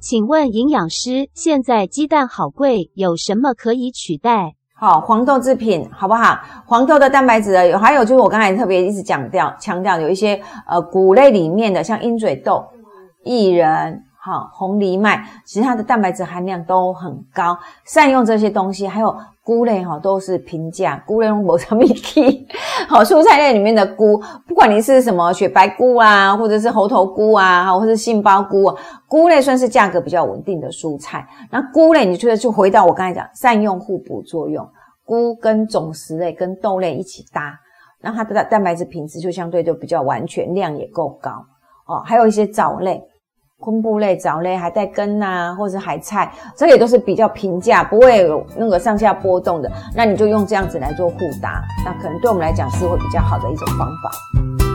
请问营养师，现在鸡蛋好贵，有什么可以取代？好，黄豆制品好不好？黄豆的蛋白质，还有就是我刚才特别一直讲掉强调，有一些呃谷类里面的，像鹰嘴豆、薏仁、好红藜麦，其实它的蛋白质含量都很高，善用这些东西，还有。菇类哈都是平价，菇类用某什么 key？好，蔬菜类里面的菇，不管你是什么雪白菇啊，或者是猴头菇啊，或者是杏鲍菇，菇类算是价格比较稳定的蔬菜。那菇类，你觉得就回到我刚才讲，善用互补作用，菇跟种食类跟豆类一起搭，那它的蛋蛋白质品质就相对就比较完全，量也够高哦。还有一些藻类。昆布类、藻类还带根呐，或者是海菜，这也都是比较平价，不会有那个上下波动的。那你就用这样子来做互搭，那可能对我们来讲是会比较好的一种方法。